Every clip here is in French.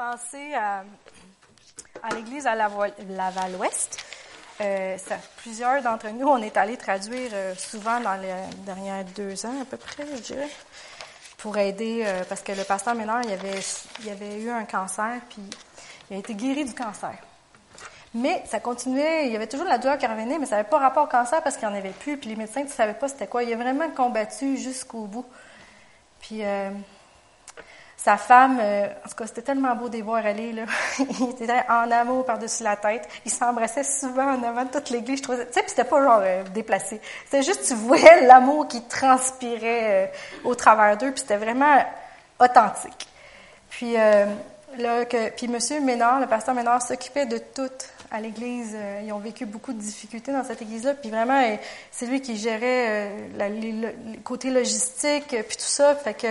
à, à l'église à Laval-Ouest, euh, plusieurs d'entre nous, on est allés traduire euh, souvent dans les derniers deux ans à peu près, je dirais, pour aider, euh, parce que le pasteur Ménard, il avait, il avait eu un cancer, puis il a été guéri du cancer. Mais ça continuait, il y avait toujours la douleur qui revenait, mais ça n'avait pas rapport au cancer parce qu'il n'y en avait plus, puis les médecins ne savaient pas c'était quoi. Il a vraiment combattu jusqu'au bout. Puis sa femme, euh, en tout cas, c'était tellement beau de voir aller, là. Ils étaient en amour par-dessus la tête. Ils s'embrassaient souvent en avant de toute l'église. Tu sais, puis c'était pas genre euh, déplacé. C'était juste, tu voyais l'amour qui transpirait euh, au travers d'eux, puis c'était vraiment authentique. Puis, là, que, puis Monsieur Ménard, le pasteur Ménard, s'occupait de tout à l'église. ils ont vécu beaucoup de difficultés dans cette église-là. Puis vraiment, c'est lui qui gérait le côté logistique, puis tout ça. Fait que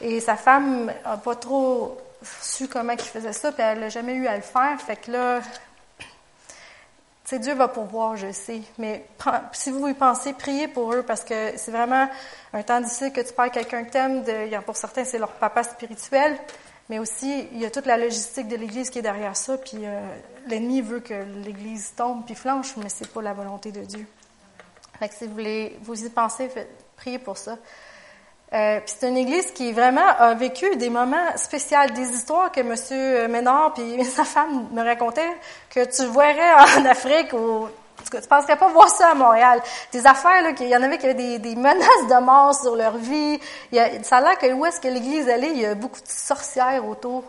et sa femme n'a pas trop su comment il faisait ça, puis elle n'a jamais eu à le faire. Fait que là, Dieu va pourvoir, je sais. Mais si vous y pensez, priez pour eux parce que c'est vraiment un temps difficile que tu parles quelqu'un que t'aimes. Pour certains, c'est leur papa spirituel. Mais aussi, il y a toute la logistique de l'Église qui est derrière ça. Puis euh, l'ennemi veut que l'Église tombe puis flanche, mais c'est pas la volonté de Dieu. Fait que si vous voulez vous y pensez, priez pour ça. Euh, puis c'est une église qui vraiment a vécu des moments spéciaux, des histoires que M. Ménard puis sa femme me racontaient que tu verrais en Afrique ou tu ne penserais pas voir ça à Montréal. Des affaires, là, qu'il y en avait qui avaient des, des, menaces de mort sur leur vie. Il y a, ça a l'air que où est-ce que l'église allait, il y a beaucoup de sorcières autour.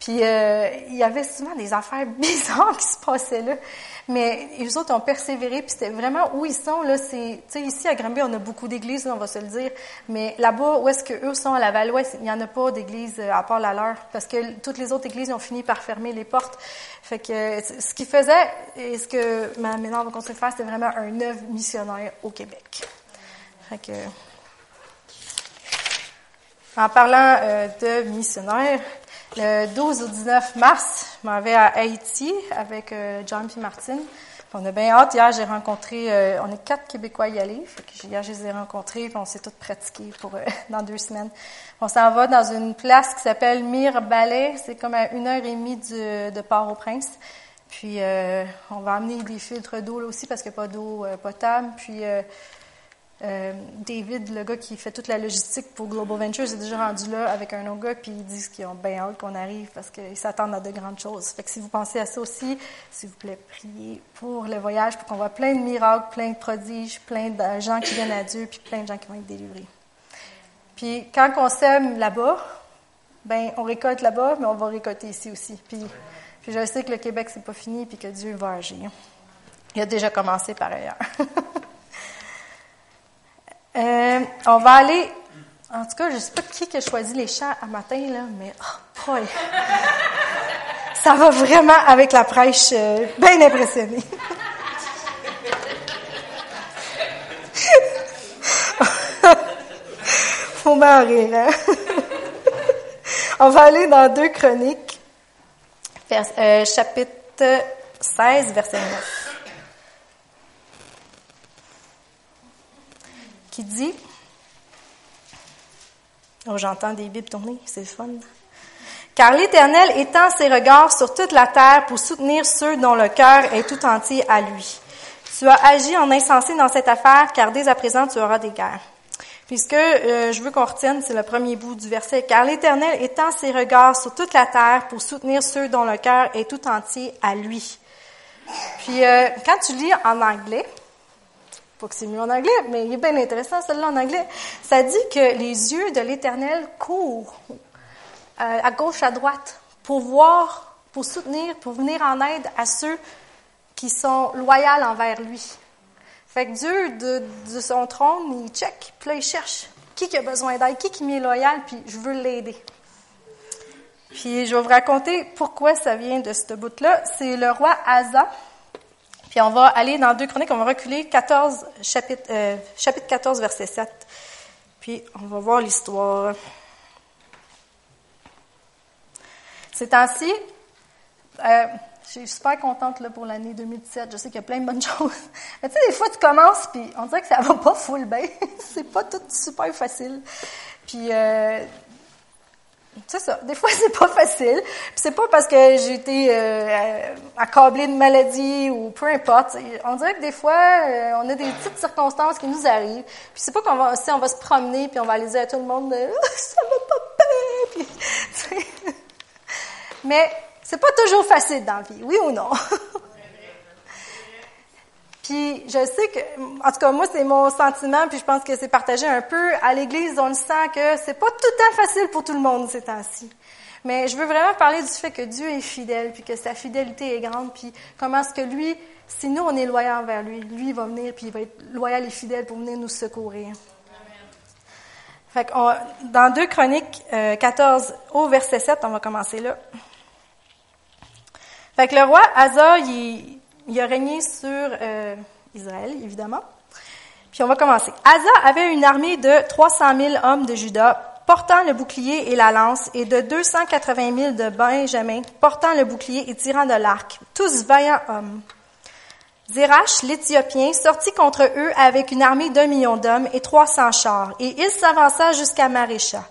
Puis euh, il y avait souvent des affaires bizarres qui se passaient là. Mais les autres ont persévéré, puis c'était vraiment où ils sont. Là, c'est, tu sais, ici à Granby, on a beaucoup d'églises, on va se le dire. Mais là-bas, où est-ce que eux sont à la Valois, il n'y en a pas d'église euh, à part la leur, parce que toutes les autres églises ont fini par fermer les portes. Fait que ce qu'ils faisaient, et ce que ma mémoire va continuer de faire, c'était vraiment un œuvre missionnaire au Québec. Fait que, en parlant euh, de missionnaires, le 12 au 19 mars, je m'en vais à Haïti avec euh, John et Martine. On a bien hâte. Hier, j'ai rencontré, euh, on est quatre Québécois y aller. Fait que hier, je les ai rencontrés, on s'est tous pratiqués pour euh, dans deux semaines. On s'en va dans une place qui s'appelle Mire-Balais. C'est comme à une heure et demie de Port-au-Prince. Puis on va amener des filtres d'eau là aussi parce qu'il n'y a pas d'eau potable. Puis euh, David, le gars qui fait toute la logistique pour Global Ventures, est déjà rendu là avec un autre gars, puis ils disent qu'ils ont bien hâte qu'on arrive parce qu'ils s'attendent à de grandes choses. Fait que si vous pensez à ça aussi, s'il vous plaît, priez pour le voyage, pour qu'on voit plein de miracles, plein de prodiges, plein de gens qui viennent à Dieu, puis plein de gens qui vont être délivrés. Puis quand on sème là-bas, ben on récolte là-bas, mais on va récolter ici aussi. Puis, puis je sais que le Québec c'est pas fini, puis que Dieu va agir. Il a déjà commencé par ailleurs. Euh, on va aller. En tout cas, je ne sais pas qui a choisi les chants à matin, là, mais oh, ça va vraiment avec la prêche, euh, bien impressionné. Faut m'en rire, hein? On va aller dans deux chroniques, euh, chapitre 16, verset 9. Qui dit, oh j'entends des bibles tourner, c'est fun. Car l'Éternel étend ses regards sur toute la terre pour soutenir ceux dont le cœur est tout entier à lui. Tu as agi en insensé dans cette affaire, car dès à présent tu auras des guerres. Puisque euh, je veux qu'on retienne, c'est le premier bout du verset. Car l'Éternel étend ses regards sur toute la terre pour soutenir ceux dont le cœur est tout entier à lui. Puis euh, quand tu lis en anglais, pas que c'est mieux en anglais, mais il est bien intéressant celui-là en anglais. Ça dit que les yeux de l'Éternel courent euh, à gauche, à droite, pour voir, pour soutenir, pour venir en aide à ceux qui sont loyaux envers lui. Fait que Dieu, de, son trône, il check, puis là, il cherche qui qui a besoin d'aide, qui qui m'est loyal, puis je veux l'aider. Puis je vais vous raconter pourquoi ça vient de ce bout-là. C'est le roi Asa puis on va aller dans deux chroniques, on va reculer 14, chapitre, euh, chapitre 14, verset 7. Puis on va voir l'histoire. Ces temps-ci, euh, je suis super contente là, pour l'année 2017. Je sais qu'il y a plein de bonnes choses. Mais tu sais, des fois, tu commences, puis on dirait que ça va pas full bien. c'est pas tout super facile. Puis, euh, c'est ça. Des fois, c'est pas facile. c'est pas parce que j'ai été euh, accablée de maladie ou peu importe. On dirait que des fois, euh, on a des petites circonstances qui nous arrivent. Puis c'est pas qu'on va, si on va se promener puis on va aller dire à tout le monde, ça va pas bien. Puis, Mais c'est pas toujours facile dans la vie, oui ou non? Puis je sais que, en tout cas, moi, c'est mon sentiment, puis je pense que c'est partagé un peu. À l'Église, on le sent que c'est pas tout le temps facile pour tout le monde ces temps-ci. Mais je veux vraiment parler du fait que Dieu est fidèle, puis que sa fidélité est grande, puis comment est-ce que lui, si nous, on est loyal envers lui, lui, va venir, puis il va être loyal et fidèle pour venir nous secourir. Fait dans 2 Chroniques 14 euh, au verset 7, on va commencer là. Fait que le roi Asa, il, il a régné sur euh, Israël, évidemment. Puis on va commencer. Asa avait une armée de 300 000 hommes de Juda portant le bouclier et la lance, et de 280 000 de Benjamin portant le bouclier et tirant de l'arc, tous vaillants hommes. Zerach, l'Éthiopien, sortit contre eux avec une armée d'un million d'hommes et 300 chars, et il s'avança jusqu'à Marécha.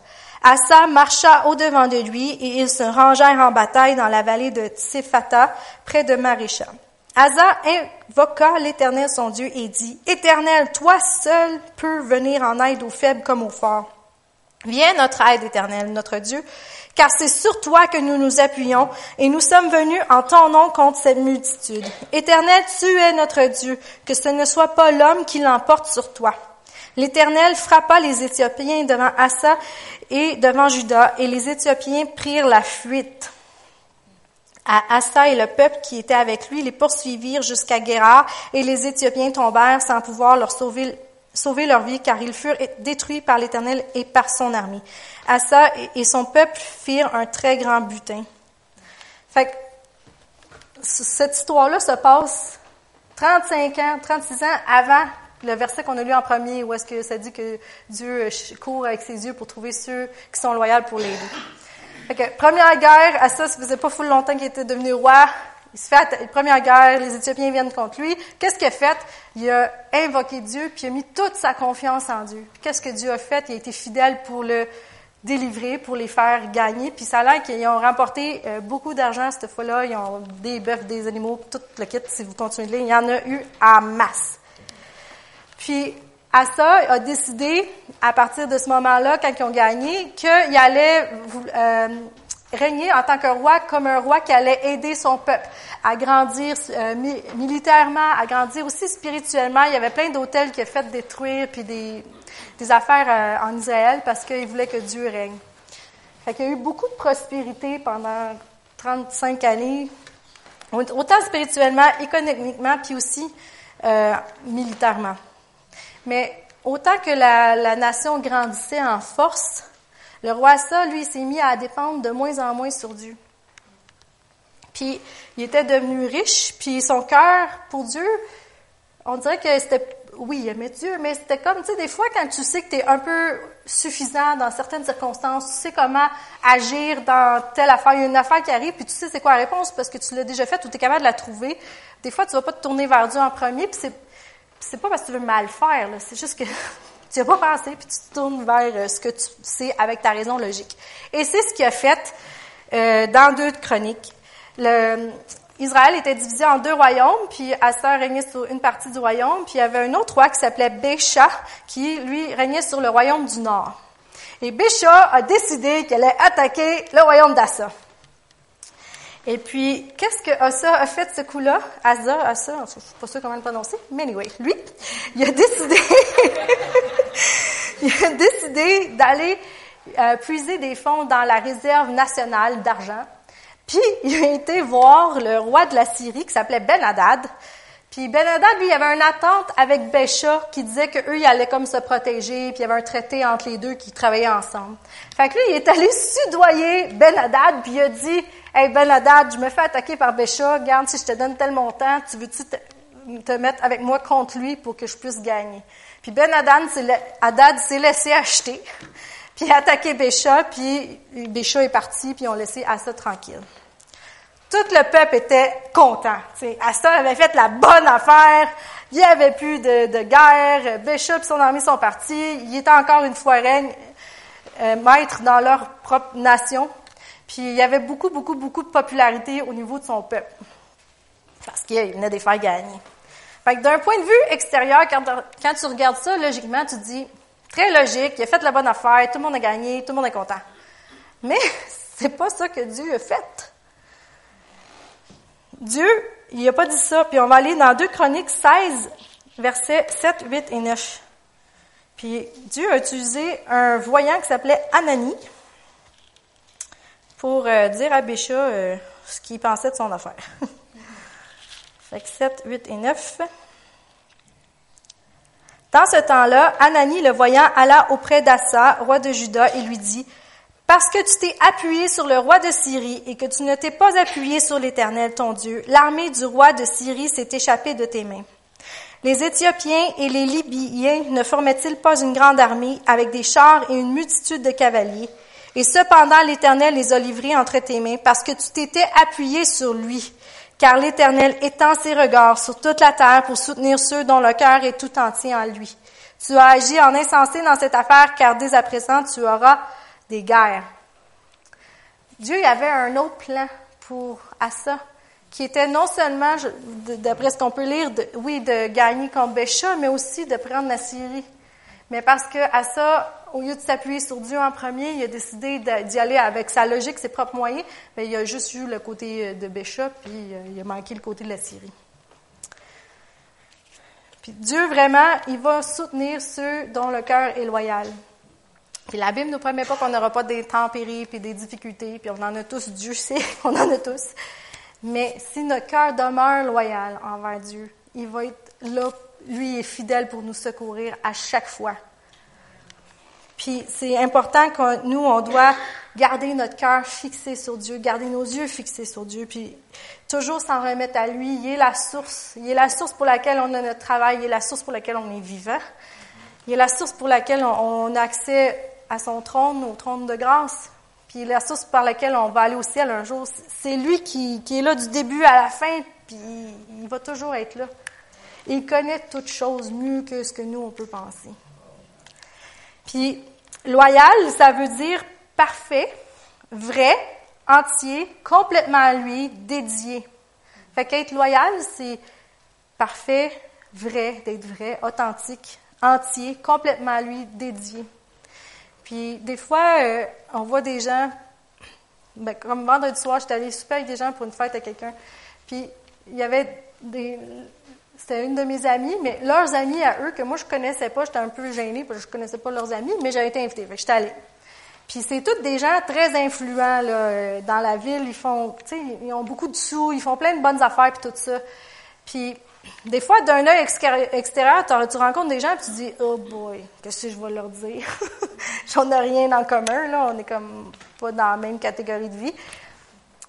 Asa marcha au-devant de lui, et ils se rangèrent en bataille dans la vallée de Tsefata, près de Marécha. Asa invoqua l'Éternel son Dieu et dit, Éternel, toi seul peux venir en aide aux faibles comme aux forts. Viens notre aide, Éternel, notre Dieu, car c'est sur toi que nous nous appuyons, et nous sommes venus en ton nom contre cette multitude. Éternel, tu es notre Dieu, que ce ne soit pas l'homme qui l'emporte sur toi. L'Éternel frappa les Éthiopiens devant Asa et devant Judas, et les Éthiopiens prirent la fuite à Asa et le peuple qui était avec lui les poursuivirent jusqu'à Guérard et les Éthiopiens tombèrent sans pouvoir leur sauver, leur vie car ils furent détruits par l'Éternel et par son armée. Asa et son peuple firent un très grand butin. Fait cette histoire-là se passe 35 ans, 36 ans avant le verset qu'on a lu en premier où est-ce que ça dit que Dieu court avec ses yeux pour trouver ceux qui sont loyaux pour l'aider première guerre, Asa, ça faisait pas fou longtemps qu'il était devenu roi. Il se fait première guerre, les Éthiopiens viennent contre lui. Qu'est-ce qu'il a fait? Il a invoqué Dieu, puis il a mis toute sa confiance en Dieu. Qu'est-ce que Dieu a fait? Il a été fidèle pour le délivrer, pour les faire gagner. Puis ça a l'air qu'ils ont remporté euh, beaucoup d'argent cette fois-là. Ils ont des bœufs, des animaux, tout le kit, si vous continuez de lire. Il y en a eu en masse. Puis Asa a décidé, à partir de ce moment-là, quand ils ont gagné, qu'il allait euh, régner en tant que roi comme un roi qui allait aider son peuple à grandir euh, militairement, à grandir aussi spirituellement. Il y avait plein d'hôtels qui a fait détruire, puis des, des affaires euh, en Israël parce qu'il voulait que Dieu règne. Fait qu'il y a eu beaucoup de prospérité pendant 35 années, autant spirituellement, économiquement, puis aussi militairement. Mais autant que la, nation grandissait en force, le roi Asa, lui, s'est mis à dépendre de moins en moins sur Dieu. Puis il était devenu riche, puis son cœur pour Dieu, on dirait que c'était, oui, il aimait Dieu, mais c'était comme, tu sais, des fois quand tu sais que tu es un peu suffisant dans certaines circonstances, tu sais comment agir dans telle affaire, il y a une affaire qui arrive, puis tu sais c'est quoi la réponse parce que tu l'as déjà faite ou tu es capable de la trouver. Des fois, tu vas pas te tourner vers Dieu en premier, puis c'est c'est pas parce que tu veux mal faire, c'est juste que tu n'as pas pensé, puis tu te tournes vers euh, ce que tu sais avec ta raison logique. Et c'est ce qu'il a fait euh, dans deux chroniques. Israël était divisé en deux royaumes, puis Asa régnait sur une partie du royaume, puis il y avait un autre roi qui s'appelait Bécha, qui, lui, régnait sur le royaume du nord. Et Bécha a décidé qu'elle allait attaquer le royaume d'Assa. Et puis, qu'est-ce que Asa a fait ce coup-là? Asa, Asa, je ne suis pas sûre comment le prononcer, mais anyway, lui, il a décidé, il a décidé d'aller euh, puiser des fonds dans la réserve nationale d'argent. Puis, il a été voir le roi de la Syrie qui s'appelait Ben Hadad. Puis Ben Hadad, lui, il avait une attente avec Bécha qui disait qu'eux, ils allaient comme se protéger, puis il y avait un traité entre les deux qui travaillaient ensemble. Fait que lui, il est allé sudoyer Ben Hadad, puis il a dit, Hey Ben Hadad, je me fais attaquer par Bécha, regarde, si je te donne tel montant, tu veux-tu te, mettre avec moi contre lui pour que je puisse gagner? Puis Ben Hadad s'est laissé acheter, puis a attaqué Bécha, puis Bécha est parti, puis ont laissé Asa tranquille. Tout le peuple était content. Asa avait fait la bonne affaire, il n'y avait plus de, guerre, Bécha et son armée sont partis, il était encore une fois règne, euh, maître dans leur propre nation. Puis il y avait beaucoup, beaucoup, beaucoup de popularité au niveau de son peuple. Parce qu'il venait de les faire gagner. Fait que d'un point de vue extérieur, quand, quand tu regardes ça, logiquement, tu te dis, très logique, il a fait la bonne affaire, tout le monde a gagné, tout le monde est content. Mais c'est pas ça que Dieu a fait. Dieu, il n'a pas dit ça. Puis on va aller dans 2 Chroniques 16, versets 7, 8 et 9. Puis Dieu a utilisé un voyant qui s'appelait Anani pour euh, dire à Bécha euh, ce qu'il pensait de son affaire. fait que 7, 8 et 9. Dans ce temps-là, Anani, le voyant, alla auprès d'Assa, roi de Juda, et lui dit, Parce que tu t'es appuyé sur le roi de Syrie et que tu ne t'es pas appuyé sur l'Éternel, ton Dieu, l'armée du roi de Syrie s'est échappée de tes mains. Les Éthiopiens et les Libyens ne formaient-ils pas une grande armée avec des chars et une multitude de cavaliers? Et cependant l'Éternel les a livrés entre tes mains parce que tu t'étais appuyé sur lui. Car l'Éternel étend ses regards sur toute la terre pour soutenir ceux dont le cœur est tout entier en lui. Tu as agi en insensé dans cette affaire car dès à présent tu auras des guerres. Dieu avait un autre plan pour Assa qui était non seulement, d'après ce qu'on peut lire, oui, de gagner contre Bécha, mais aussi de prendre la Syrie. Mais parce que Assa, au lieu de s'appuyer sur Dieu en premier, il a décidé d'y aller avec sa logique, ses propres moyens, mais il a juste eu le côté de Bécha, puis euh, il a manqué le côté de la Syrie. Puis Dieu, vraiment, il va soutenir ceux dont le cœur est loyal. Puis la Bible ne nous promet pas qu'on n'aura pas des tempéries, puis des difficultés, puis on en a tous, Dieu sait qu'on en a tous. Mais si notre cœur demeure loyal envers Dieu, il va être là, lui est fidèle pour nous secourir à chaque fois. Puis c'est important que nous, on doit garder notre cœur fixé sur Dieu, garder nos yeux fixés sur Dieu, puis toujours s'en remettre à lui. Il est la source. Il est la source pour laquelle on a notre travail. Il est la source pour laquelle on est vivant. Il est la source pour laquelle on a accès à son trône, au trône de grâce. Puis la source par laquelle on va aller au ciel un jour, c'est lui qui, qui est là du début à la fin, puis il va toujours être là. Il connaît toutes choses mieux que ce que nous, on peut penser. Puis, loyal, ça veut dire parfait, vrai, entier, complètement à lui, dédié. Fait qu'être loyal, c'est parfait, vrai, d'être vrai, authentique, entier, complètement à lui, dédié. Puis des fois, euh, on voit des gens, ben, comme vendredi soir, j'étais allée super avec des gens pour une fête à quelqu'un. Puis il y avait des. C'était une de mes amies, mais leurs amis à eux, que moi je connaissais pas, j'étais un peu gênée parce que je connaissais pas leurs amis, mais j'avais été invitée. Fait j'étais allée. Puis c'est tous des gens très influents là, dans la ville. Ils font, ils ont beaucoup de sous, ils font plein de bonnes affaires puis tout ça. Puis des fois, d'un œil extérieur, tu rencontres des gens et tu dis Oh boy, qu'est-ce que je vais leur dire? J'en ai rien en commun, là. On est comme pas dans la même catégorie de vie.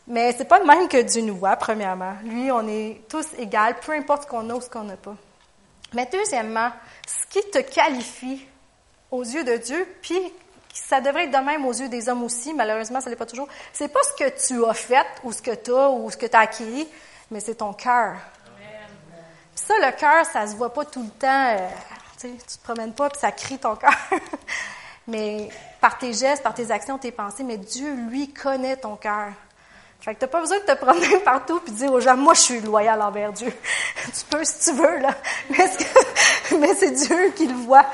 Mais c'est pas le même que Dieu nous voit, premièrement. Lui, on est tous égaux, peu importe ce qu'on a ou ce qu'on n'a pas. Mais deuxièmement, ce qui te qualifie aux yeux de Dieu, puis ça devrait être de même aux yeux des hommes aussi, malheureusement, ça l'est pas toujours, c'est pas ce que tu as fait ou ce que tu as ou ce que tu as acquis, mais c'est ton cœur ça, le cœur, ça se voit pas tout le temps. Euh, tu te promènes pas puis ça crie ton cœur. mais par tes gestes, par tes actions, tes pensées, mais Dieu, lui, connaît ton cœur. Fait que t'as pas besoin de te promener partout puis dire aux gens, moi, je suis loyal envers Dieu. tu peux si tu veux, là. Mais c'est Dieu qui le voit.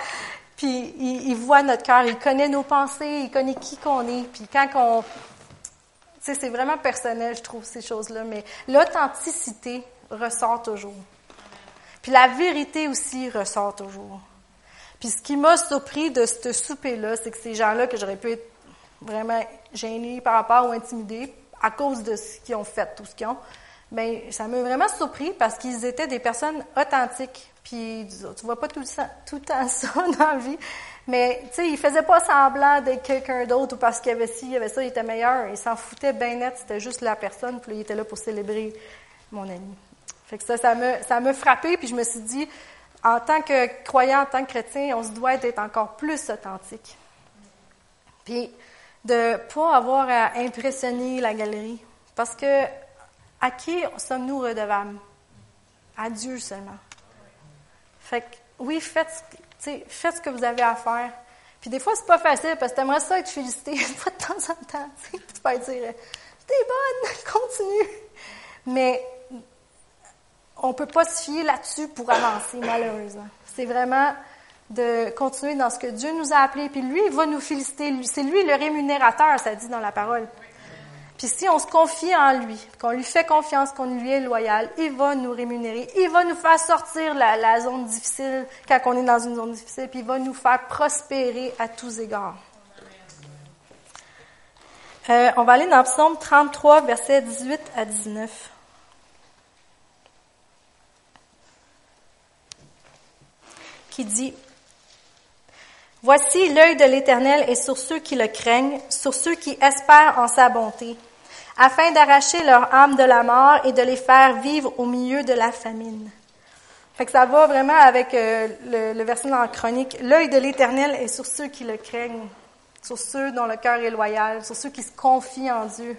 Puis il, voit notre cœur, il connaît nos pensées, il connaît qui qu'on est. Puis quand on... Tu sais, c'est vraiment personnel, je trouve, ces choses-là. Mais l'authenticité ressort toujours. Puis la vérité aussi ressort toujours. Puis ce qui m'a surpris de ce souper-là, c'est que ces gens-là, que j'aurais pu être vraiment gênée par rapport ou intimidée à cause de ce qu'ils ont fait, tout ce qu'ils ont, ben, ça m'a vraiment surpris parce qu'ils étaient des personnes authentiques. Puis tu vois pas tout temps, tout le temps ça dans la vie. Mais, tu sais, ils faisaient pas semblant d'être quelqu'un d'autre ou parce qu'il y avait ci, il y avait ça, il était meilleur. Ils s'en foutaient bien net, c'était juste la personne, puis il était là pour célébrer mon ami. Fait que ça, ça me, ça me frappé, puis je me suis dit, en tant que croyant, en tant que chrétien, on se doit d'être encore plus authentique. Puis de pas avoir à impressionner la galerie. Parce que à qui sommes-nous redevables? À Dieu seulement. Fait que oui, faites, faites ce que vous avez à faire. Puis des fois, c'est pas facile parce que t'aimerais ça être félicité fois de temps en temps. Tu peux dire T'es bonne, continue. Mais on peut pas se fier là-dessus pour avancer, malheureusement. C'est vraiment de continuer dans ce que Dieu nous a appelé. Puis lui, il va nous féliciter. C'est lui le rémunérateur, ça dit dans la parole. Puis si on se confie en lui, qu'on lui fait confiance, qu'on lui est loyal, il va nous rémunérer. Il va nous faire sortir la, la zone difficile quand on est dans une zone difficile, puis il va nous faire prospérer à tous égards. Euh, on va aller dans Psaume 33, versets 18 à 19. Qui dit, Voici l'œil de l'Éternel est sur ceux qui le craignent, sur ceux qui espèrent en sa bonté, afin d'arracher leur âme de la mort et de les faire vivre au milieu de la famine. Fait que ça va vraiment avec euh, le, verset dans la chronique. L'œil de l'Éternel est sur ceux qui le craignent, sur ceux dont le cœur est loyal, sur ceux qui se confient en Dieu.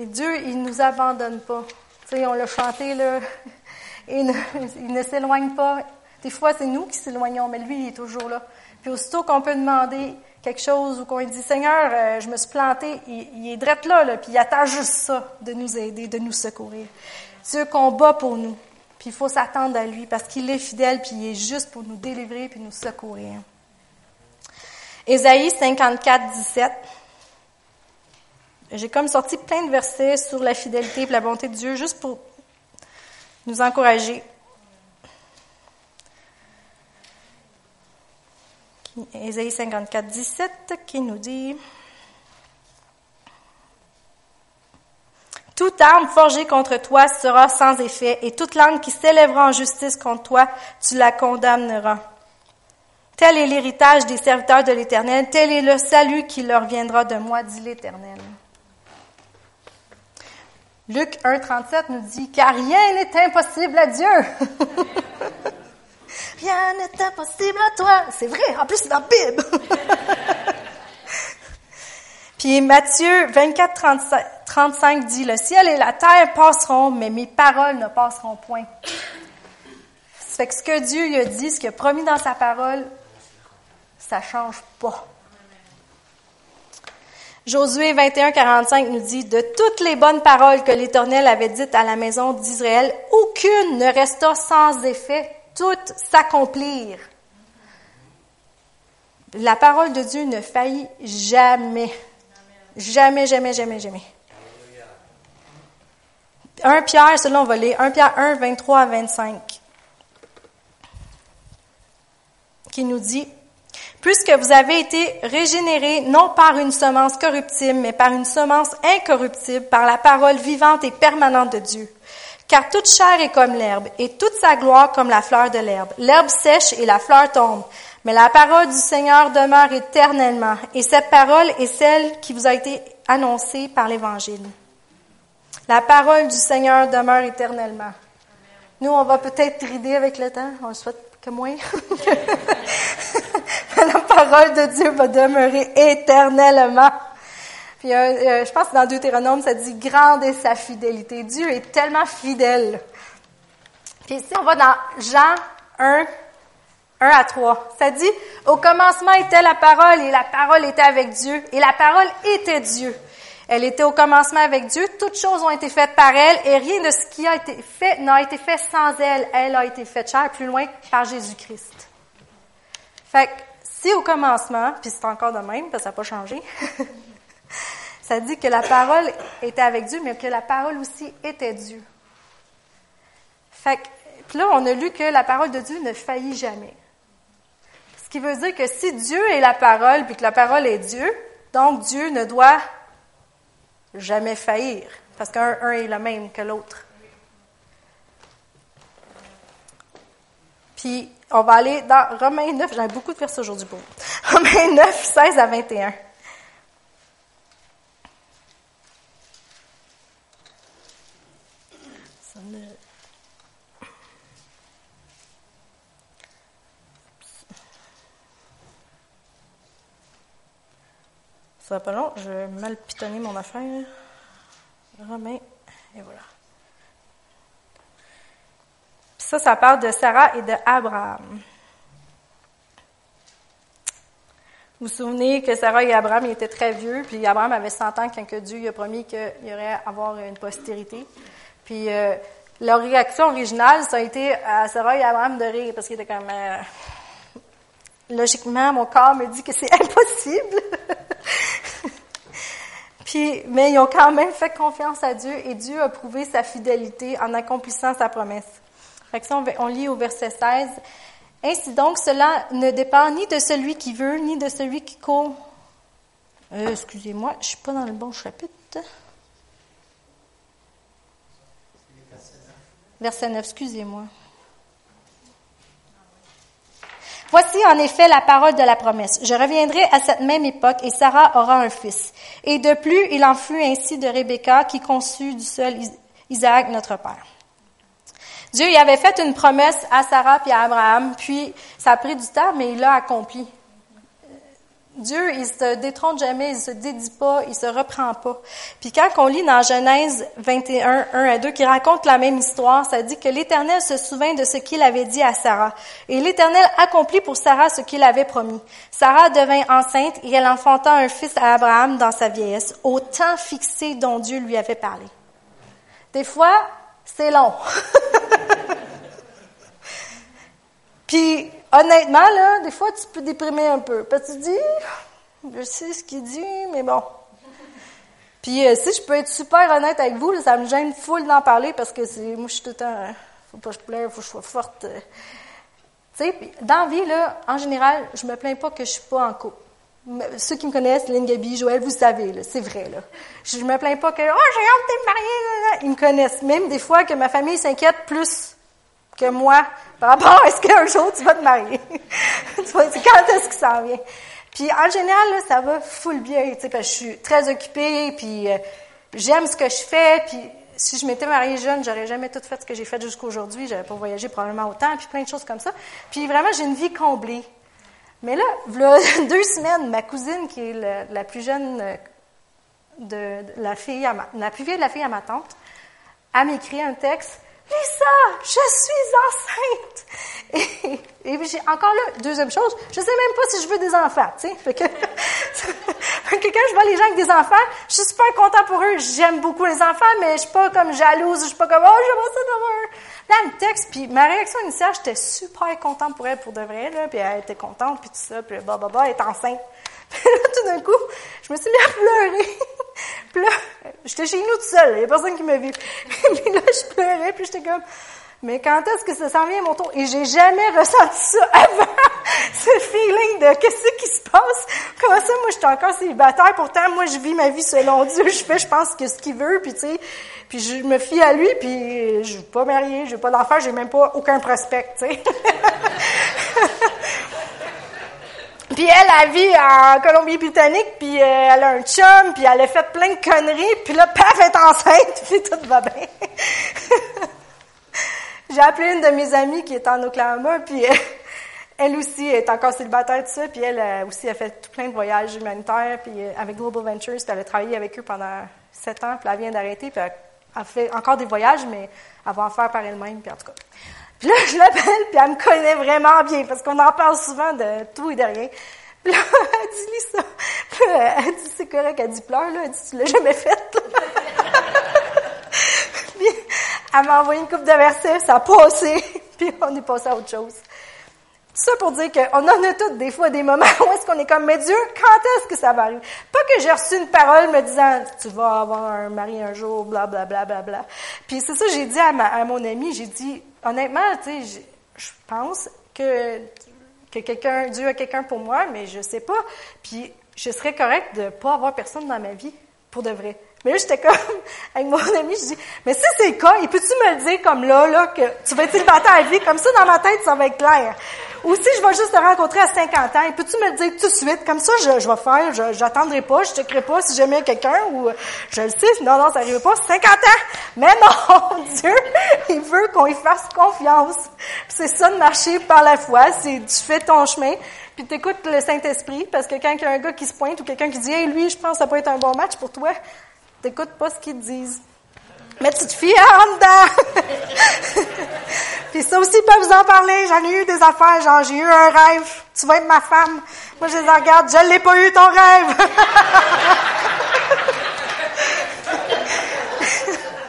Et Dieu, il nous abandonne pas. Sais, on l'a chanté là. Il ne, il ne s'éloigne pas. Des fois, c'est nous qui s'éloignons, mais lui, il est toujours là. Puis aussitôt qu'on peut demander quelque chose ou qu'on dit Seigneur, euh, je me suis planté, il, est drette là, là, puis il attend juste ça, de nous aider, de nous secourir. Dieu combat pour nous. Puis il faut s'attendre à lui parce qu'il est fidèle, puis il est juste pour nous délivrer puis nous secourir. Ésaïe 54, 17. J'ai comme sorti plein de versets sur la fidélité et la bonté de Dieu juste pour nous encourager. Ésaïe 54, 17 qui nous dit Toute arme forgée contre toi sera sans effet, et toute langue qui s'élèvera en justice contre toi, tu la condamneras. Tel est l'héritage des serviteurs de l'Éternel, tel est le salut qui leur viendra de moi, dit l'Éternel. Luc 1, 37 nous dit, car rien n'est impossible à Dieu. Rien n'est impossible à toi. C'est vrai, en plus c'est dans la Bible. Puis Matthieu 24, 35, dit, le ciel et la terre passeront, mais mes paroles ne passeront point. Ça fait que ce que Dieu lui a dit, ce qu'il a promis dans sa parole, ça change pas. Josué 21, 45 nous dit, de toutes les bonnes paroles que l'Éternel avait dites à la maison d'Israël, aucune ne resta sans effet tout s'accomplir. La parole de Dieu ne faillit jamais. Jamais, jamais, jamais, jamais. 1 Pierre, selon on va lire 1 Pierre 1, 23 à 25, qui nous dit, Puisque vous avez été régénérés non par une semence corruptible, mais par une semence incorruptible, par la parole vivante et permanente de Dieu, car toute chair est comme l'herbe, et toute sa gloire comme la fleur de l'herbe. L'herbe sèche et la fleur tombe, mais la parole du Seigneur demeure éternellement, et cette parole est celle qui vous a été annoncée par l'Évangile. La parole du Seigneur demeure éternellement. Nous, on va peut-être rider avec le temps, on le souhaite que moins. la parole de Dieu va demeurer éternellement. Puis euh, euh, je pense que dans Deutéronome, ça dit grande est sa fidélité. Dieu est tellement fidèle. Puis ici, on va dans Jean 1, 1 à 3. Ça dit, au commencement était la parole et la parole était avec Dieu et la parole était Dieu. Elle était au commencement avec Dieu. Toutes choses ont été faites par elle et rien de ce qui a été fait n'a été fait sans elle. Elle a été faite chère plus loin par Jésus-Christ. Fait que si au commencement, puis c'est encore de même, parce que ça n'a pas changé, Ça dit que la parole était avec Dieu, mais que la parole aussi était Dieu. Fait que, là, on a lu que la parole de Dieu ne faillit jamais. Ce qui veut dire que si Dieu est la parole, puis que la parole est Dieu, donc Dieu ne doit jamais faillir, parce qu'un est le même que l'autre. Puis, on va aller dans Romains 9, j'ai beaucoup de versets aujourd'hui pour vous. Romains 9, 16 à 21. Ça va pas long, je vais mal pitonner mon affaire. Romain, et voilà. Puis ça, ça parle de Sarah et de Abraham. vous vous souvenez que Sarah et Abraham étaient très vieux, puis Abraham avait 100 ans quand Dieu lui a promis qu'il y aurait avoir une postérité. Puis euh, leur réaction originale, ça a été à Sarah et Abraham de rire, parce qu'ils étaient comme... Euh, logiquement, mon corps me dit que c'est impossible. Mais ils ont quand même fait confiance à Dieu et Dieu a prouvé sa fidélité en accomplissant sa promesse. Fait on, lit au verset 16. Ainsi donc, cela ne dépend ni de celui qui veut, ni de celui qui court. Euh, excusez-moi, je suis pas dans le bon chapitre. Verset 9, excusez-moi. Voici en effet la parole de la promesse. Je reviendrai à cette même époque et Sarah aura un fils. Et de plus, il en fut ainsi de Rebecca qui conçut du seul Isaac notre père. Dieu y avait fait une promesse à Sarah et à Abraham, puis ça a pris du temps, mais il l'a accompli. Dieu, il se détrône jamais, il se dédie pas, il se reprend pas. Puis quand on lit dans Genèse 21, 1 à 2, qui raconte la même histoire, ça dit que l'Éternel se souvint de ce qu'il avait dit à Sarah. Et l'Éternel accomplit pour Sarah ce qu'il avait promis. Sarah devint enceinte et elle enfanta un fils à Abraham dans sa vieillesse, au temps fixé dont Dieu lui avait parlé. Des fois, c'est long. Puis, honnêtement, des fois, tu peux déprimer un peu. Parce que tu dis, je sais ce qu'il dit, mais bon. Puis, euh, si je peux être super honnête avec vous, ça me gêne full d'en parler parce que c'est, moi, je suis tout le temps, faut pas que je pleure, faut que je sois forte. Tu sais, dans la vie, là, en général, je me plains pas que je suis pas en couple. Ceux qui me connaissent, Lynn, Gabi, Joël, vous savez, c'est vrai. Là. Je me plains pas que oh j'ai hâte d'être mariée. Ils me connaissent. Même des fois que ma famille s'inquiète plus que moi par rapport à est-ce qu'un jour tu vas te marier. tu vois, c'est quand est-ce que ça vient? Puis en général, là, ça va full bien, tu sais, parce que je suis très occupée, puis euh, j'aime ce que je fais, puis si je m'étais mariée jeune, j'aurais jamais tout fait ce que j'ai fait jusqu'à aujourd'hui, j'avais pas voyagé probablement autant, puis plein de choses comme ça. Puis vraiment, j'ai une vie comblée. Mais là, deux semaines, ma cousine, qui est la plus jeune euh, de, la fille, la plus vieille de la fille à ma tante, a m'écrit un texte. Lisa, je suis enceinte! Et, et j'ai encore là, deuxième chose, je sais même pas si je veux des enfants, tu sais. Fait que, quand je vois les gens avec des enfants, je suis super content pour eux. J'aime beaucoup les enfants, mais je suis pas comme jalouse, je suis pas comme, oh, j'aimerais ça d'avoir Là, elle me texte, puis ma réaction initiale, j'étais super contente pour elle, pour de vrai, là, puis elle était contente, puis tout ça, puis bah, bah, bah, elle est enceinte. Puis là, tout d'un coup, je me suis mis à pleurer. Puis là, j'étais chez nous toute seule, il n'y a personne qui m'a vu. puis là, je pleurais, puis j'étais comme, mais quand est-ce que ça s'en vient mon tour? Et j'ai jamais ressenti ça avant, ce feeling de qu'est-ce qui se passe? Comment ça, moi, je suis encore célibataire, pourtant, moi, je vis ma vie selon Dieu, je fais, je pense, que ce qu'il veut, puis tu sais, puis je me fie à lui, puis je suis pas mariée, j'ai pas d'enfant, j'ai même pas aucun prospect, tu sais. Puis elle, elle vit en Colombie-Britannique, puis euh, elle a un chum, puis elle a fait plein de conneries, puis là, paf, elle est enceinte, puis tout va bien. J'ai appelé une de mes amies qui est en Oklahoma, puis euh, elle aussi est encore célibataire, tout ça, puis elle euh, aussi a fait tout plein de voyages humanitaires, puis avec Global Ventures, elle a travaillé avec eux pendant sept ans, puis elle vient d'arrêter, puis elle fait encore des voyages, mais elle va en faire par elle-même, puis en tout cas. Puis là, je l'appelle, puis elle me connaît vraiment bien, parce qu'on en parle souvent de tout et de rien. Puis là, elle dit, lis ça. Puis là, elle dit, c'est correct, elle dit, pleure, là, elle dit, tu l'as jamais fait, puis, elle m'a envoyé une coupe de versets, ça a passé, puis on est passé à autre chose. Ça pour dire qu'on en a toutes des fois des moments où est-ce qu'on est comme, mais Dieu, quand est-ce que ça va arriver? Pas que j'ai reçu une parole me disant, tu vas avoir un mari un jour, bla, bla, bla, bla, bla. Puis c'est ça, j'ai dit à, à mon ami, j'ai dit, honnêtement, tu sais, je pense que, que quelqu'un, Dieu a quelqu'un pour moi, mais je sais pas. Puis je serais correct de pas avoir personne dans ma vie, pour de vrai. Mais là, j'étais comme, avec mon ami, je dis, mais si c'est le cas, il peut-tu me le dire comme là, là, que tu vas être célibataire à vie? Comme ça, dans ma tête, ça va être clair. Ou si je vais juste te rencontrer à 50 ans, il peut-tu me le dire tout de suite? Comme ça, je, je vais faire, je, j'attendrai pas, je checkerai pas si j'aimais quelqu'un ou je le sais, non, non, ça n'arrive pas, 50 ans! Mais non, Dieu, il veut qu'on y fasse confiance. c'est ça de marcher par la foi, c'est tu fais ton chemin, puis tu écoutes le Saint-Esprit, parce que quand il y a un gars qui se pointe ou quelqu'un qui dit, hey, lui, je pense que ça peut être un bon match pour toi, T'écoutes pas ce qu'ils disent. Mais tu te fies en dedans. Puis ça aussi, peuvent vous en parler. J'en ai eu des affaires, genre, j'ai eu un rêve. Tu vas être ma femme. Moi, je les regarde. Je l'ai pas eu, ton rêve.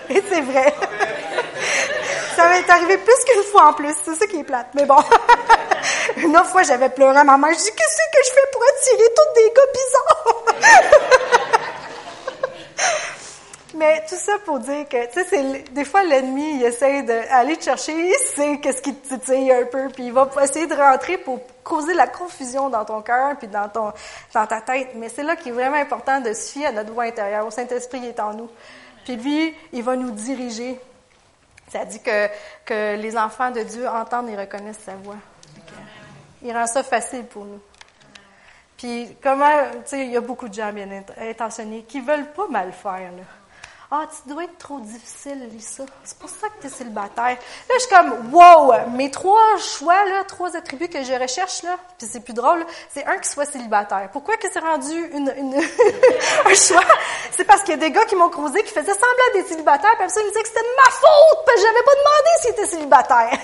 Et c'est vrai. Ça m'est arrivé plus qu'une fois en plus. C'est ça qui est plate. Mais bon. Une autre fois, j'avais pleuré à ma mère. Je dis, qu'est-ce que je fais pour attirer tous des gars bizarres? Mais tout ça pour dire que, tu sais, des fois, l'ennemi, il essaie d'aller te chercher, il sait qu'est-ce qui te titille un peu, puis il va essayer de rentrer pour causer la confusion dans ton cœur, puis dans ton, dans ta tête. Mais c'est là qu'il est vraiment important de se fier à notre voix intérieure, au Saint-Esprit est en nous. Puis lui, il va nous diriger. Ça dit que, que les enfants de Dieu entendent et reconnaissent sa voix. Il rend ça facile pour nous. Puis comment, tu sais, il y a beaucoup de gens bien intentionnés qui veulent pas mal faire, là. Ah, tu dois être trop difficile, Lisa. C'est pour ça que tu es célibataire. Là, je suis comme, wow! Mes trois choix, là, trois attributs que je recherche, là, puis c'est plus drôle, c'est un qui soit célibataire. Pourquoi que c'est rendu une, une un choix? C'est parce qu'il y a des gars qui m'ont croisé qui faisaient semblant d'être célibataires, puis ça, ils disaient que c'était de ma faute, parce que j'avais pas demandé s'ils étaient célibataires.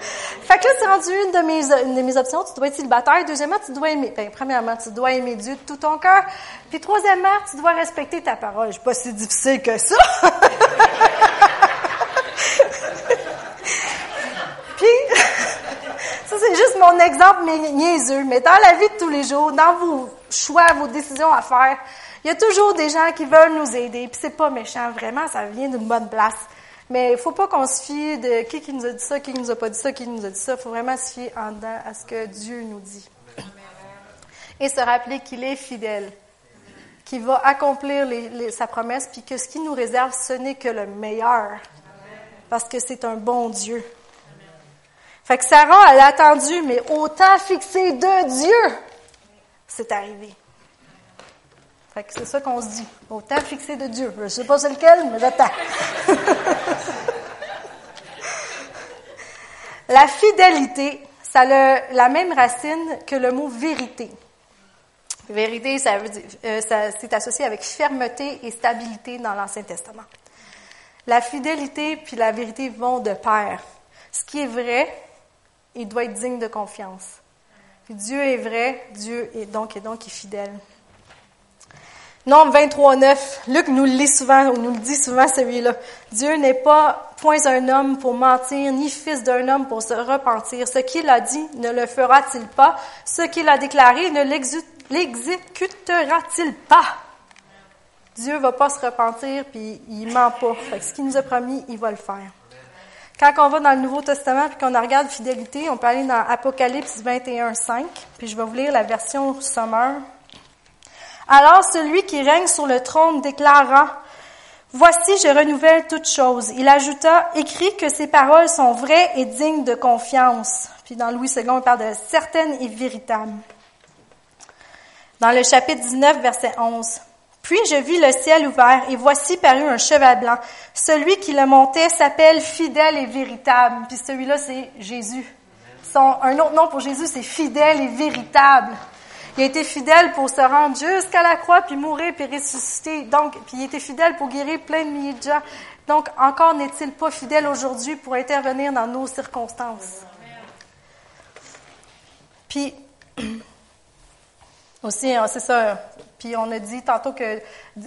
fait que là, c'est rendu une de, mes, une de mes options. Tu dois être célibataire. Deuxièmement, tu dois aimer. Ben, premièrement, tu dois aimer Dieu de tout ton cœur. Puis troisièmement, tu dois respecter ta parole. Je pas si difficile que ça. Puis, ça c'est juste mon exemple niaiseux. Mais dans la vie de tous les jours, dans vos choix, vos décisions à faire, il y a toujours des gens qui veulent nous aider. Puis c'est pas méchant, vraiment, ça vient d'une bonne place. Mais il faut pas qu'on se fie de qui qui nous a dit ça, qui nous a pas dit ça, qui nous a dit ça. Il faut vraiment se fier en dedans à ce que Dieu nous dit. Et se rappeler qu'il est fidèle, qu'il va accomplir sa promesse, puis que ce qu'il nous réserve, ce n'est que le meilleur. Parce que c'est un bon Dieu. Fait que Sarah, elle a attendu, mais au temps fixé de Dieu, c'est arrivé. Fait que c'est ça qu'on se dit. Au temps fixé de Dieu. Je ne sais pas c'est lequel, mais j'attends. la fidélité, ça a la même racine que le mot vérité. Vérité, ça euh, ça, c'est associé avec fermeté et stabilité dans l'Ancien Testament. La fidélité puis la vérité vont de pair. Ce qui est vrai, il doit être digne de confiance. Dieu est vrai, Dieu est donc, et donc est fidèle. Nombre 23, 9. Luc nous le lit souvent, ou nous le dit souvent celui-là. Dieu n'est pas point un homme pour mentir, ni fils d'un homme pour se repentir. Ce qu'il a dit, ne le fera-t-il pas? Ce qu'il a déclaré, ne l'exécutera-t-il pas? Dieu va pas se repentir, puis il ment pas. Ce qu'il nous a promis, il va le faire. Quand on va dans le Nouveau Testament puis qu'on regarde fidélité, on peut aller dans Apocalypse 21, 5. Puis je vais vous lire la version sommaire. Alors celui qui règne sur le trône déclara, Voici, je renouvelle toutes choses. Il ajouta, écrit que ces paroles sont vraies et dignes de confiance. Puis dans Louis II, on parle de certaines et véritables. Dans le chapitre 19, verset 11. Puis je vis le ciel ouvert, et voici paru un cheval blanc. Celui qui le montait s'appelle fidèle et véritable. Puis celui-là, c'est Jésus. Un autre nom pour Jésus, c'est fidèle et véritable. Il a été fidèle pour se rendre jusqu'à la croix, puis mourir, puis ressusciter. Donc, puis il était fidèle pour guérir plein de milliers de gens. Donc, encore n'est-il pas fidèle aujourd'hui pour intervenir dans nos circonstances. Puis, aussi, hein, c'est ça. Puis on a dit tantôt que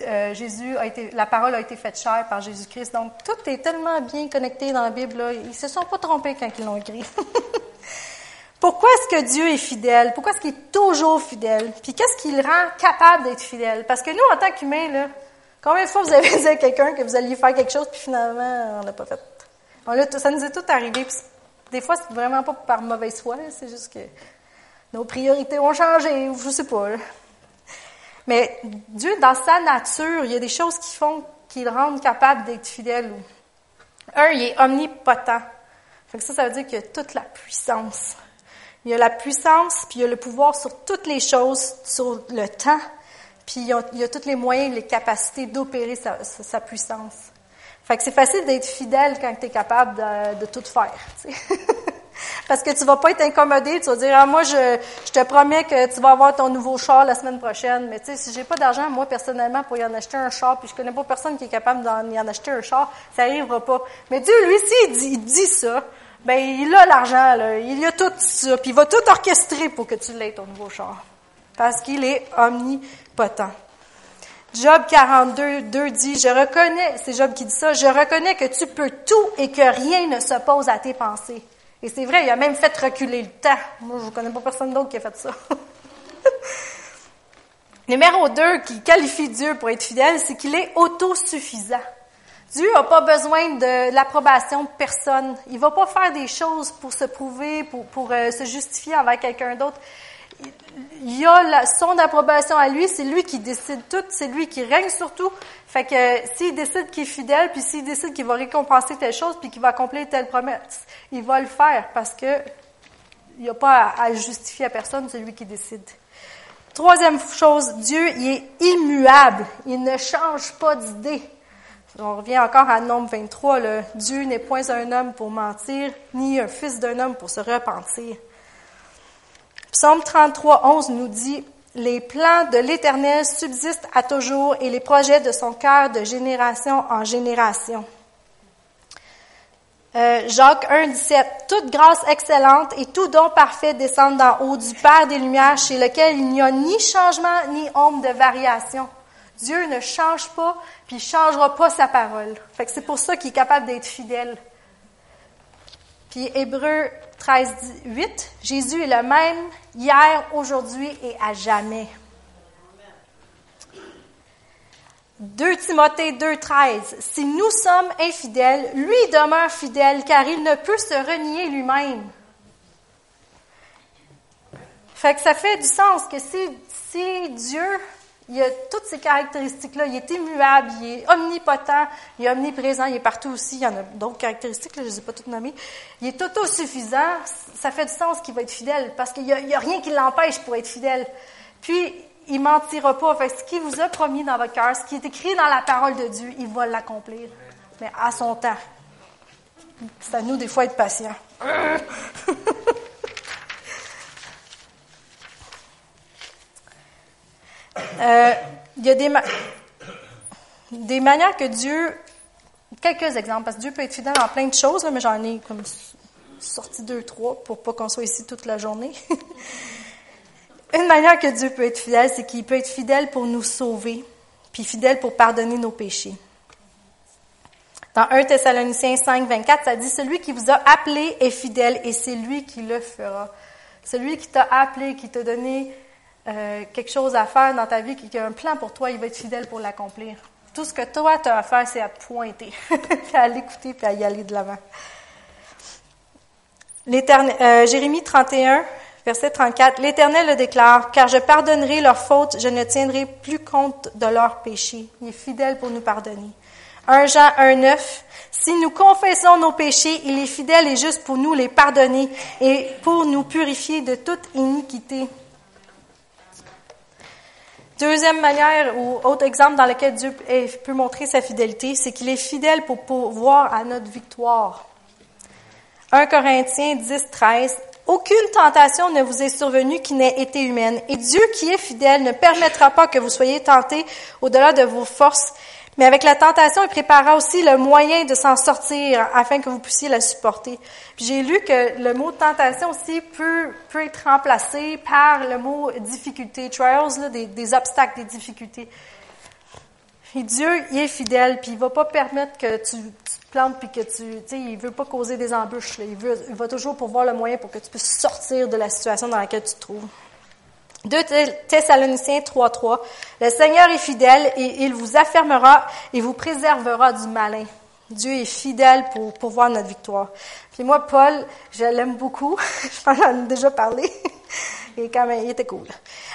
euh, Jésus a été, la parole a été faite chair par Jésus-Christ. Donc, tout est tellement bien connecté dans la Bible. Là. Ils se sont pas trompés quand ils l'ont écrit. Pourquoi est-ce que Dieu est fidèle? Pourquoi est-ce qu'il est toujours fidèle? Puis qu'est-ce qui le rend capable d'être fidèle? Parce que nous, en tant qu'humains, là, combien de fois vous avez dit à quelqu'un que vous alliez faire quelque chose, puis finalement, on l'a pas fait? ça nous est tout arrivé. des fois, c'est vraiment pas par mauvaise foi, c'est juste que nos priorités ont changé, je sais pas. Mais Dieu, dans sa nature, il y a des choses qui font, qui le rendent capable d'être fidèle. Un, il est omnipotent. Fait que ça, ça veut dire qu'il a toute la puissance. Il a la puissance, puis il a le pouvoir sur toutes les choses, sur le temps, puis il a, il tous les moyens, les capacités d'opérer sa, sa, puissance. Fait que c'est facile d'être fidèle quand tu es capable de, tout faire. parce que tu vas pas être incommodé. Tu vas dire, ah, moi, je, je te promets que tu vas avoir ton nouveau char la semaine prochaine. Mais tu sais, si j'ai pas d'argent, moi, personnellement, pour y en acheter un char, puis je connais pas personne qui est capable d'en y en acheter un char, ça arrivera pas. Mais Dieu, lui, s'il dit, il dit ça, ben, il a l'argent, là. Il a tout ça, puis il va tout orchestrer pour que tu l'aies, ton nouveau char. Parce qu'il est omnipotent. Job 42, 2 dit, je reconnais, c'est Job qui dit ça, je reconnais que tu peux tout et que rien ne s'oppose à tes pensées. Et c'est vrai, il a même fait reculer le temps. Moi, je ne connais pas personne d'autre qui a fait ça. Numéro 2 qui qualifie Dieu pour être fidèle, c'est qu'il est autosuffisant. Dieu n'a pas besoin de l'approbation de personne. Il va pas faire des choses pour se prouver, pour, pour euh, se justifier envers quelqu'un d'autre il a son approbation à lui, c'est lui qui décide tout, c'est lui qui règne sur tout. Fait que s'il décide qu'il est fidèle, puis s'il décide qu'il va récompenser telle chose, puis qu'il va accomplir telle promesse, il va le faire parce que il n'y a pas à, justifier à personne, c'est lui qui décide. Troisième chose, Dieu, il est immuable. Il ne change pas d'idée. On revient encore à Nombre 23, le Dieu n'est point un homme pour mentir, ni un fils d'un homme pour se repentir. Psaume 33, 11 nous dit, Les plans de l'Éternel subsistent à toujours et les projets de son cœur de génération en génération. Euh, Jacques 1, 17. Toute grâce excellente et tout don parfait descendent d'en haut du Père des Lumières, chez lequel il n'y a ni changement ni ombre de variation. Dieu ne change pas, puis il changera pas sa parole. Que c'est pour ça qu'il est capable d'être fidèle. Puis Hébreu 13, 8, Jésus est le même hier, aujourd'hui et à jamais. 2 Timothée 2, 13. Si nous sommes infidèles, lui demeure fidèle car il ne peut se renier lui-même. Fait que ça fait du sens que si, si Dieu il a toutes ces caractéristiques-là. Il est immuable, il est omnipotent, il est omniprésent, il est partout aussi. Il y en a d'autres caractéristiques, je ne les ai pas toutes nommées. Il est autosuffisant. Ça fait du sens qu'il va être fidèle parce qu'il n'y a, rien qui l'empêche pour être fidèle. Puis, il mentira pas. Fait ce qu'il vous a promis dans votre cœur, ce qui est écrit dans la parole de Dieu, il va l'accomplir. Mais à son temps. C'est à nous, des fois, être patients. Euh, il y a des, manières que Dieu, quelques exemples, parce que Dieu peut être fidèle en plein de choses, mais j'en ai sorti deux, trois pour pas qu'on soit ici toute la journée. Une manière que Dieu peut être fidèle, c'est qu'il peut être fidèle pour nous sauver, puis fidèle pour pardonner nos péchés. Dans 1 Thessaloniciens 5, 24, ça dit, celui qui vous a appelé est fidèle et c'est lui qui le fera. Celui qui t'a appelé, qui t'a donné euh, quelque chose à faire dans ta vie, qui a un plan pour toi, il va être fidèle pour l'accomplir. Tout ce que toi, tu as à faire, c'est à te pointer, puis à l'écouter, puis à y aller de l'avant. Euh, Jérémie 31, verset 34, L'Éternel le déclare, car je pardonnerai leurs fautes, je ne tiendrai plus compte de leurs péchés. Il est fidèle pour nous pardonner. 1 Jean 1, 9, si nous confessons nos péchés, il est fidèle et juste pour nous les pardonner et pour nous purifier de toute iniquité. Deuxième manière ou autre exemple dans lequel Dieu peut montrer sa fidélité, c'est qu'il est fidèle pour pouvoir à notre victoire. 1 Corinthiens 10, 13. Aucune tentation ne vous est survenue qui n'ait été humaine. Et Dieu qui est fidèle ne permettra pas que vous soyez tentés au-delà de vos forces, mais avec la tentation, il préparera aussi le moyen de s'en sortir afin que vous puissiez la supporter. J'ai lu que le mot tentation aussi peut, peut être remplacé par le mot difficulté, trials, là, des, des, obstacles, des difficultés. Et Dieu, il est fidèle, puis il va pas permettre que tu, tu te plantes, puis que tu, tu sais, il veut pas causer des embûches. Là. Il, veut, il va toujours pouvoir le moyen pour que tu puisses sortir de la situation dans laquelle tu te trouves. 2 Thessaloniciens 3.3. Le Seigneur est fidèle et il vous affirmera et vous préservera du malin. Dieu est fidèle pour, pour voir notre victoire. Puis moi, Paul, je l'aime beaucoup. je pense en ai déjà parlé. Et quand même, il était cool.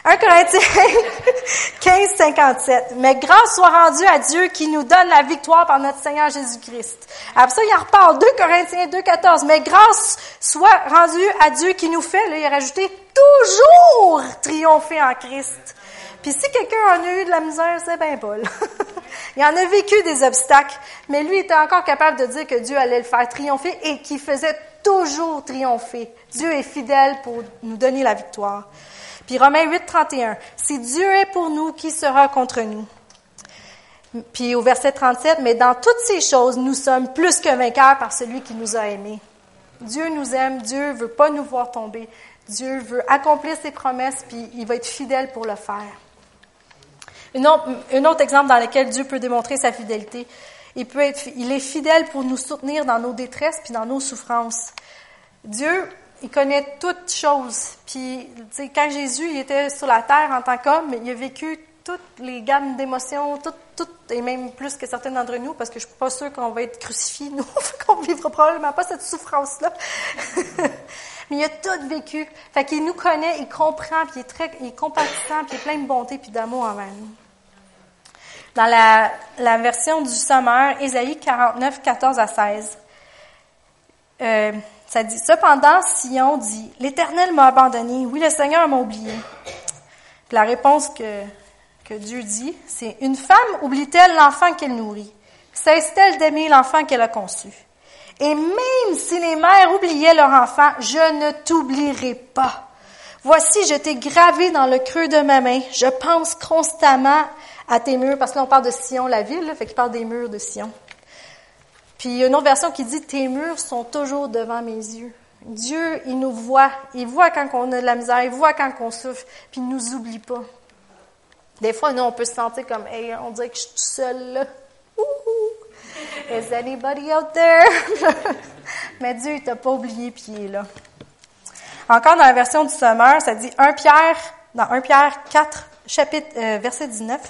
1 Corinthiens 15, 57. Mais grâce soit rendue à Dieu qui nous donne la victoire par notre Seigneur Jésus-Christ. Après ça, il en reparle. 2 Corinthiens 2, 14. Mais grâce soit rendue à Dieu qui nous fait, là, il a rajouté, toujours triompher en Christ. Puis si quelqu'un en a eu de la misère, c'est bien Paul. il en a vécu des obstacles, mais lui était encore capable de dire que Dieu allait le faire triompher et qu'il faisait toujours triompher. Dieu est fidèle pour nous donner la victoire. Puis Romains 8, 31. Si Dieu est pour nous, qui sera contre nous? Puis au verset 37, mais dans toutes ces choses, nous sommes plus que vainqueurs par celui qui nous a aimés. Dieu nous aime, Dieu veut pas nous voir tomber. Dieu veut accomplir ses promesses, puis il va être fidèle pour le faire. un autre exemple dans lequel Dieu peut démontrer sa fidélité, il, peut être, il est fidèle pour nous soutenir dans nos détresses puis dans nos souffrances. Dieu, il connaît toutes choses. Puis, quand Jésus il était sur la terre en tant qu'homme, il a vécu toutes les gammes d'émotions, toutes, toutes, et même plus que certaines d'entre nous, parce que je suis pas sûre qu'on va être crucifiés, nous, qu'on vivra probablement pas cette souffrance-là. Mais il a tout vécu. Fait qu'il nous connaît, il comprend, puis il est très, il est compatissant, puis il est plein de bonté puis d'amour envers nous. Dans la, la version du Sommeur, Ésaïe 49, 14 à 16, euh, ça dit, cependant, Sion dit, l'Éternel m'a abandonné, oui, le Seigneur m'a oublié. la réponse que, que Dieu dit, c'est, une femme oublie-t-elle l'enfant qu'elle nourrit? Cesse-t-elle d'aimer l'enfant qu'elle a conçu? Et même si les mères oubliaient leur enfant, je ne t'oublierai pas. Voici, je t'ai gravé dans le creux de ma main. Je pense constamment à tes murs, parce que là, on parle de Sion, la ville, là, fait qu'il parle des murs de Sion. Puis il y a une autre version qui dit, tes murs sont toujours devant mes yeux. Dieu, il nous voit. Il voit quand on a de la misère, il voit quand on souffre, puis il nous oublie pas. Des fois, nous, on peut se sentir comme, hey, on dirait que je suis tout seul là. Is anybody out there? Mais Dieu, il t'a pas oublié, puis il est là. Encore dans la version du Sommeur, ça dit 1 Pierre, dans 1 Pierre 4, chapitre, euh, verset 19.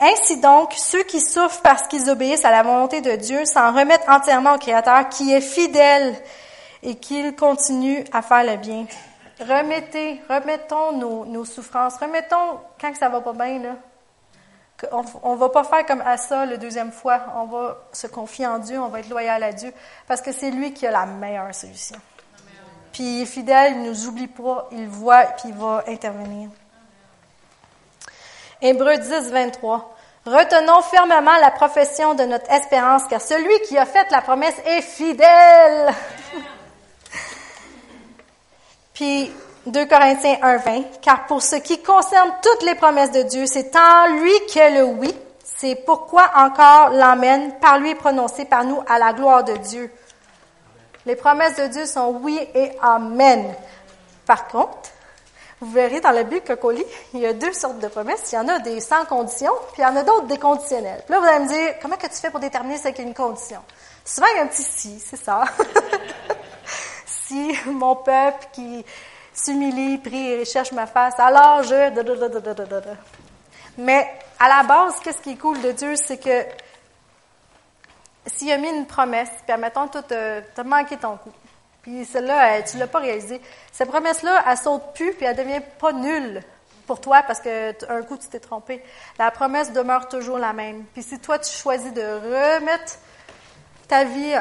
Ainsi donc, ceux qui souffrent parce qu'ils obéissent à la volonté de Dieu s'en remettent entièrement au Créateur qui est fidèle et qu'il continue à faire le bien. Remettez, remettons nos, nos souffrances, remettons quand ça va pas bien, là, on ne va pas faire comme à ça le deuxième fois. On va se confier en Dieu, on va être loyal à Dieu, parce que c'est lui qui a la meilleure solution. Puis il est fidèle, il ne nous oublie pas, il voit, puis il va intervenir. Hébreu 10, 23. Retenons fermement la profession de notre espérance, car celui qui a fait la promesse est fidèle. puis 2 Corinthiens 1, 20, car pour ce qui concerne toutes les promesses de Dieu, c'est en lui qu'est le oui. C'est pourquoi encore l'Amen, par lui prononcé par nous à la gloire de Dieu. Les promesses de Dieu sont oui et Amen. Par contre, vous verrez dans la Bible Cocoli, il y a deux sortes de promesses. Il y en a des sans condition, puis il y en a d'autres des conditionnelles. Puis là, vous allez me dire, comment que tu fais pour déterminer ce qu'est une condition? Souvent, il y a un petit si, c'est ça. si mon peuple qui s'humilie, prie et cherche ma face. Alors je... Mais à la base, qu'est-ce qui est cool de Dieu, c'est que s'il a mis une promesse, puis admettons, tu as manqué ton coup, puis celle-là, tu l'as pas réalisée, cette promesse-là, elle saute plus, puis elle devient pas nulle pour toi parce que un coup, tu t'es trompé. La promesse demeure toujours la même. Puis si toi, tu choisis de remettre ta vie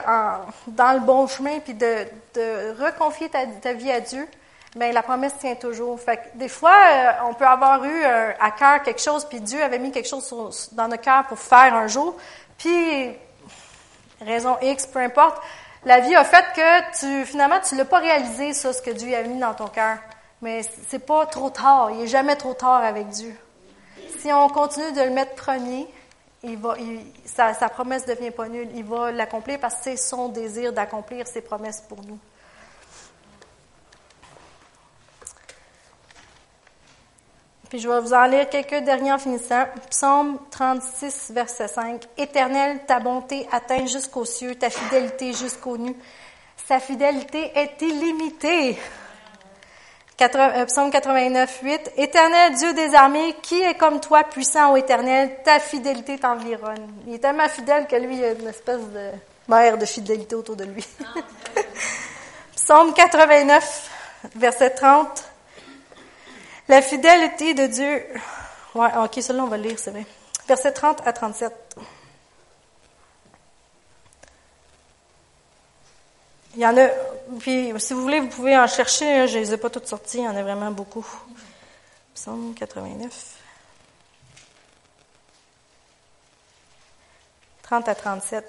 dans le bon chemin, puis de, de reconfier ta, vie à Dieu, mais la promesse tient toujours. Fait que des fois, euh, on peut avoir eu euh, à cœur quelque chose, puis Dieu avait mis quelque chose dans nos cœurs pour faire un jour, puis raison X, peu importe, la vie a fait que tu finalement tu l'as pas réalisé ce que Dieu a mis dans ton cœur. Mais c'est pas trop tard. Il est jamais trop tard avec Dieu. Si on continue de le mettre premier, il sa, sa promesse ne devient pas nulle. Il va l'accomplir parce que c'est son désir d'accomplir ses promesses pour nous. Puis je vais vous en lire quelques derniers en finissant. Psaume 36, verset 5. Éternel, ta bonté atteint jusqu'aux cieux, ta fidélité jusqu'aux nues. Sa fidélité est illimitée. Euh, psaume 89, 8. Éternel, Dieu des armées, qui est comme toi, puissant, ô éternel, ta fidélité t'environne. Il est tellement fidèle que lui, il a une espèce de mer de fidélité autour de lui. Psaume 89, verset 30. La fidélité de Dieu. Ouais, ok, celui-là, on va le lire, c'est vrai. Verset 30 à 37. Il y en a, puis si vous voulez, vous pouvez en chercher, hein, je ne les ai pas toutes sorties, il y en a vraiment beaucoup. Psaume 89. 30 à 37.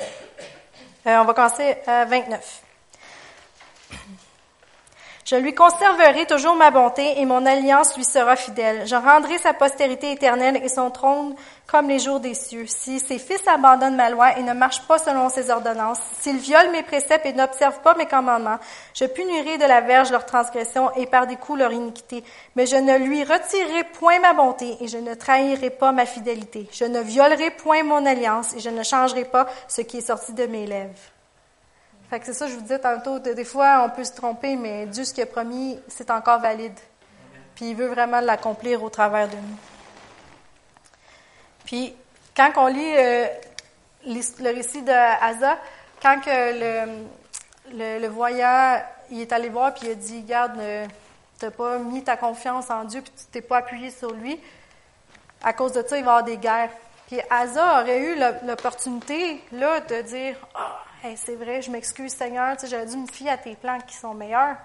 Euh, on va commencer à 29. Je lui conserverai toujours ma bonté et mon alliance lui sera fidèle. Je rendrai sa postérité éternelle et son trône comme les jours des cieux. Si ses fils abandonnent ma loi et ne marchent pas selon ses ordonnances, s'ils violent mes préceptes et n'observent pas mes commandements, je punirai de la verge leur transgression et par des coups leur iniquité. Mais je ne lui retirerai point ma bonté et je ne trahirai pas ma fidélité. Je ne violerai point mon alliance et je ne changerai pas ce qui est sorti de mes lèvres. C'est ça, je vous disais tantôt, des fois, on peut se tromper, mais Dieu, ce qu'il a promis, c'est encore valide. Puis il veut vraiment l'accomplir au travers de nous. Puis, quand on lit euh, le récit de quand que le, voyant, il est allé voir, puis il a dit, garde, tu n'as pas mis ta confiance en Dieu, puis tu t'es pas appuyé sur lui, à cause de ça, il va y avoir des guerres. Puis Asa aurait eu l'opportunité, là, de dire, ah, c'est vrai, je m'excuse Seigneur, j'aurais dû me fier à tes plans qui sont meilleurs.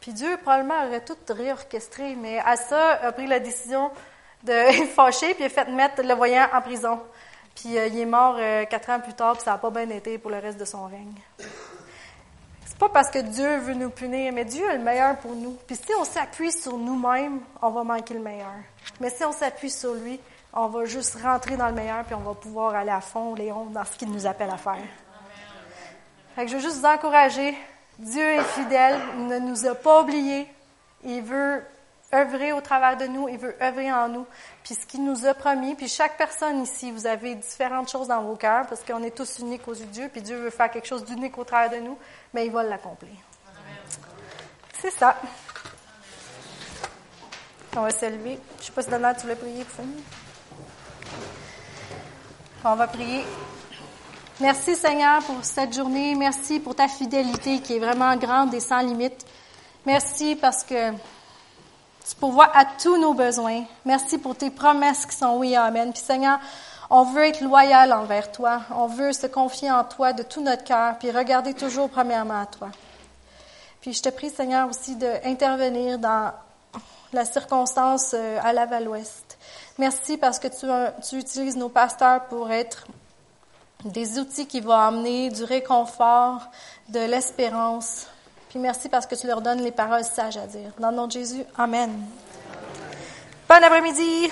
Puis Dieu probablement aurait tout réorchestré, mais Asa a pris la décision de fâcher, puis a fait mettre le voyant en prison. Puis euh, il est mort euh, quatre ans plus tard, puis ça n'a pas bien été pour le reste de son règne. C'est pas parce que Dieu veut nous punir, mais Dieu est le meilleur pour nous. Puis si on s'appuie sur nous-mêmes, on va manquer le meilleur. Mais si on s'appuie sur lui, on va juste rentrer dans le meilleur, puis on va pouvoir aller à fond, Léon, dans ce qu'il nous appelle à faire. Je veux juste vous encourager. Dieu est fidèle, il ne nous a pas oubliés. Il veut œuvrer au travers de nous, il veut œuvrer en nous. Puis ce qu'il nous a promis, puis chaque personne ici, vous avez différentes choses dans vos cœurs parce qu'on est tous uniques aux yeux de Dieu, puis Dieu veut faire quelque chose d'unique au travers de nous, mais il va l'accomplir. C'est ça. On va se lever. Je ne sais pas si Donald, tu voulais prier pour finir. On va prier. Merci Seigneur pour cette journée. Merci pour ta fidélité qui est vraiment grande et sans limite. Merci parce que tu pourvois à tous nos besoins. Merci pour tes promesses qui sont oui et amen. Puis Seigneur, on veut être loyal envers toi. On veut se confier en toi de tout notre cœur, puis regarder toujours premièrement à toi. Puis je te prie, Seigneur, aussi d'intervenir dans la circonstance euh, à la Val-Ouest. Merci parce que tu, tu utilises nos pasteurs pour être des outils qui vont amener du réconfort, de l'espérance, merci parce que tu leur donnes les paroles sages à dire. Dans le nom de Jésus, Amen. Bon après-midi.